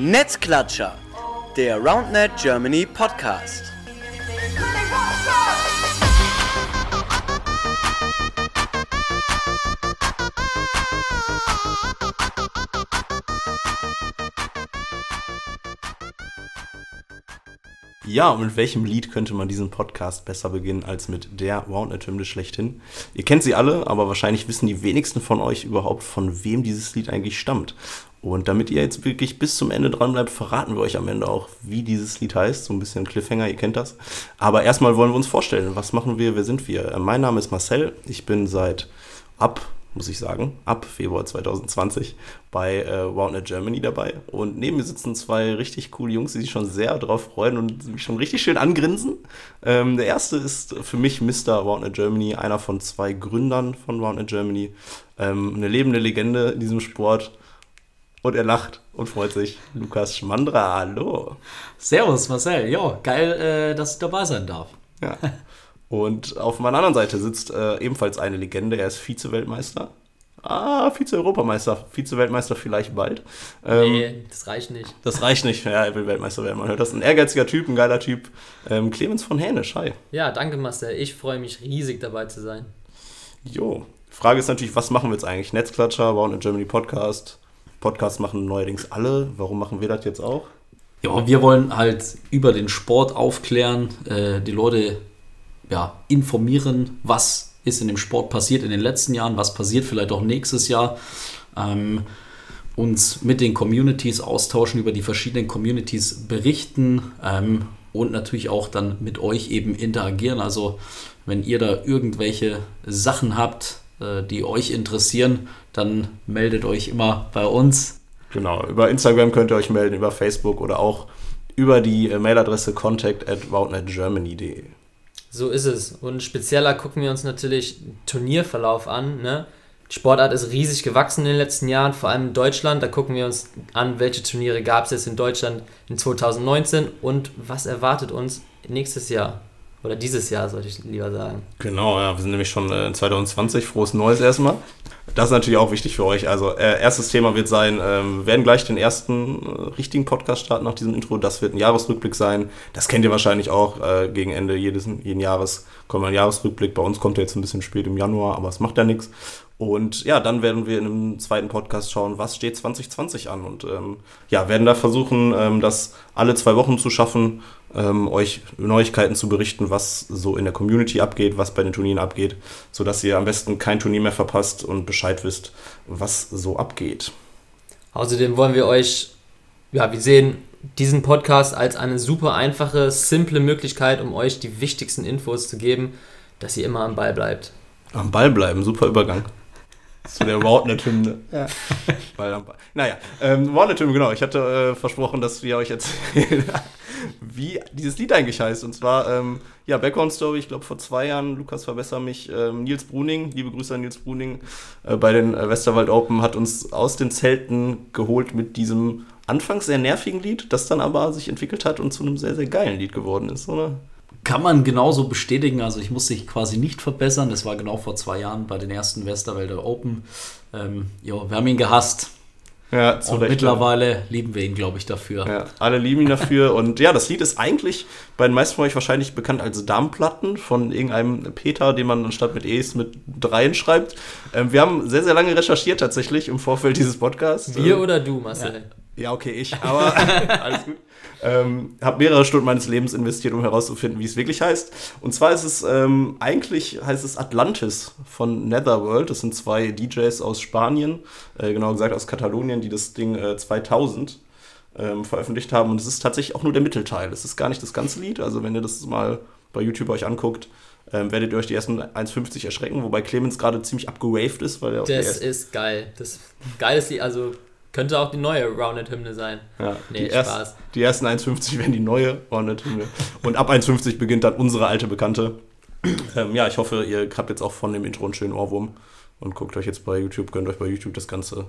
Netzklatscher, der RoundNet Germany Podcast. Ja, und mit welchem Lied könnte man diesen Podcast besser beginnen als mit der Roundnet-Hymne schlechthin? Ihr kennt sie alle, aber wahrscheinlich wissen die wenigsten von euch überhaupt, von wem dieses Lied eigentlich stammt. Und damit ihr jetzt wirklich bis zum Ende dran bleibt, verraten wir euch am Ende auch, wie dieses Lied heißt. So ein bisschen Cliffhanger, ihr kennt das. Aber erstmal wollen wir uns vorstellen, was machen wir, wer sind wir? Äh, mein Name ist Marcel, ich bin seit ab muss ich sagen, ab Februar 2020 bei äh, WildNet Germany dabei. Und neben mir sitzen zwei richtig coole Jungs, die sich schon sehr darauf freuen und mich schon richtig schön angrinsen. Ähm, der erste ist für mich Mr. WildNet Germany, einer von zwei Gründern von WildNet Germany. Ähm, eine lebende Legende in diesem Sport. Und er lacht und freut sich. Lukas Schmandra, hallo. Servus, Marcel. Ja, geil, äh, dass ich dabei sein darf. Ja. Und auf meiner anderen Seite sitzt äh, ebenfalls eine Legende. Er ist Vize-Weltmeister. Ah, Vize-Europameister, Vize-Weltmeister vielleicht bald. Ähm, nee, das reicht nicht. Das reicht nicht. Ja, er will Weltmeister werden. Man hört das. Ein ehrgeiziger Typ, ein geiler Typ. Ähm, Clemens von Hänisch, hi. Ja, danke, Marcel. Ich freue mich riesig dabei zu sein. Jo. Frage ist natürlich, was machen wir jetzt eigentlich? Netzklatscher, Bauen in Germany Podcast. Podcasts machen neuerdings alle. Warum machen wir das jetzt auch? Ja, wir wollen halt über den Sport aufklären, äh, die Leute ja, informieren, was ist in dem Sport passiert in den letzten Jahren, was passiert vielleicht auch nächstes Jahr. Ähm, uns mit den Communities austauschen, über die verschiedenen Communities berichten ähm, und natürlich auch dann mit euch eben interagieren. Also wenn ihr da irgendwelche Sachen habt, äh, die euch interessieren, dann meldet euch immer bei uns. Genau, über Instagram könnt ihr euch melden, über Facebook oder auch über die äh, Mailadresse contact at. So ist es. Und spezieller gucken wir uns natürlich Turnierverlauf an. Ne? Die Sportart ist riesig gewachsen in den letzten Jahren, vor allem in Deutschland. Da gucken wir uns an, welche Turniere gab es jetzt in Deutschland in 2019 und was erwartet uns nächstes Jahr. Oder dieses Jahr, sollte ich lieber sagen. Genau, ja, wir sind nämlich schon in 2020. Frohes Neues erstmal. Das ist natürlich auch wichtig für euch. Also, äh, erstes Thema wird sein, ähm, werden gleich den ersten äh, richtigen Podcast starten nach diesem Intro. Das wird ein Jahresrückblick sein. Das kennt ihr wahrscheinlich auch. Äh, gegen Ende jedes, jeden Jahres kommt ein Jahresrückblick. Bei uns kommt der jetzt ein bisschen spät im Januar, aber es macht ja nichts. Und ja, dann werden wir in einem zweiten Podcast schauen, was steht 2020 an. Und ähm, ja, werden da versuchen, ähm, das alle zwei Wochen zu schaffen, ähm, euch Neuigkeiten zu berichten, was so in der Community abgeht, was bei den Turnieren abgeht, sodass ihr am besten kein Turnier mehr verpasst und Bescheid wisst, was so abgeht. Außerdem wollen wir euch, ja, wir sehen diesen Podcast als eine super einfache, simple Möglichkeit, um euch die wichtigsten Infos zu geben, dass ihr immer am Ball bleibt. Am Ball bleiben, super Übergang. Zu der Roundnet-Hymne. Ja. naja, ähm, Roundnet-Hymne, genau. Ich hatte äh, versprochen, dass wir euch erzählen, wie dieses Lied eigentlich heißt. Und zwar, ähm, ja, Background-Story, ich glaube vor zwei Jahren, Lukas verbessere mich, ähm, Nils Bruning, liebe Grüße an Nils Bruning, äh, bei den äh, Westerwald Open, hat uns aus den Zelten geholt mit diesem anfangs sehr nervigen Lied, das dann aber sich entwickelt hat und zu einem sehr, sehr geilen Lied geworden ist, oder? Kann man genauso bestätigen. Also ich musste sich quasi nicht verbessern. Das war genau vor zwei Jahren bei den ersten Westerwälder Open. Ähm, jo, wir haben ihn gehasst. Ja, zu und Recht. Mittlerweile lieben wir ihn, glaube ich, dafür. Ja, alle lieben ihn dafür. und ja, das Lied ist eigentlich bei den meisten von euch wahrscheinlich bekannt als Darmplatten von irgendeinem Peter, den man anstatt mit E's mit dreien schreibt. Ähm, wir haben sehr, sehr lange recherchiert tatsächlich im Vorfeld dieses Podcasts. Wir ähm, oder du, Marcel? Ja. Ja, okay, ich, aber alles gut. Ähm, habe mehrere Stunden meines Lebens investiert, um herauszufinden, wie es wirklich heißt. Und zwar ist es ähm, eigentlich heißt es Atlantis von Netherworld. Das sind zwei DJs aus Spanien, äh, genau gesagt aus Katalonien, die das Ding äh, 2000 ähm, veröffentlicht haben. Und es ist tatsächlich auch nur der Mittelteil. Es ist gar nicht das ganze Lied. Also wenn ihr das mal bei YouTube euch anguckt, ähm, werdet ihr euch die ersten 1,50 erschrecken, wobei Clemens gerade ziemlich abgewaved ist, weil er Das ist geil. Das geil ist die, also könnte auch die neue Rounded-Hymne sein. Ja, nee, die, Spaß. Erst, die ersten 1,50 werden die neue Rounded-Hymne. Und ab 1,50 beginnt dann unsere alte Bekannte. Ähm, ja, ich hoffe, ihr habt jetzt auch von dem Intro einen schönen Ohrwurm und guckt euch jetzt bei YouTube, gönnt euch bei YouTube das ganze,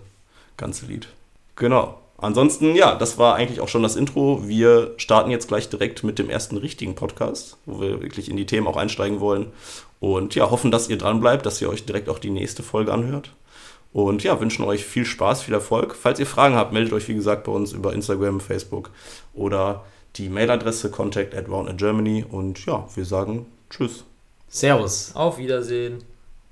ganze Lied. Genau. Ansonsten, ja, das war eigentlich auch schon das Intro. Wir starten jetzt gleich direkt mit dem ersten richtigen Podcast, wo wir wirklich in die Themen auch einsteigen wollen. Und ja, hoffen, dass ihr dran bleibt, dass ihr euch direkt auch die nächste Folge anhört. Und ja, wünschen euch viel Spaß, viel Erfolg. Falls ihr Fragen habt, meldet euch wie gesagt bei uns über Instagram, Facebook oder die Mailadresse contact at Germany. Und ja, wir sagen Tschüss. Servus. Auf Wiedersehen.